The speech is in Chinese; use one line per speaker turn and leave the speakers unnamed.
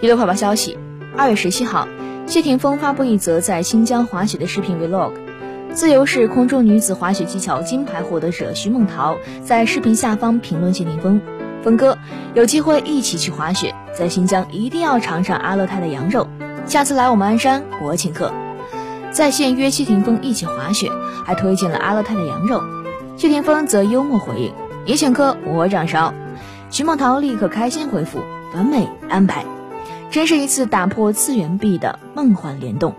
娱乐快报消息：二月十七号，谢霆锋发布一则在新疆滑雪的视频 vlog。自由式空中女子滑雪技巧金牌获得者徐梦桃在视频下方评论谢霆锋：“锋哥，有机会一起去滑雪，在新疆一定要尝尝阿勒泰的羊肉，下次来我们鞍山我请客。”在线约谢霆锋一起滑雪，还推荐了阿勒泰的羊肉。谢霆锋则幽默回应：“你请客，我掌勺。”徐梦桃立刻开心回复：“完美安排。”真是一次打破次元壁的梦幻联动。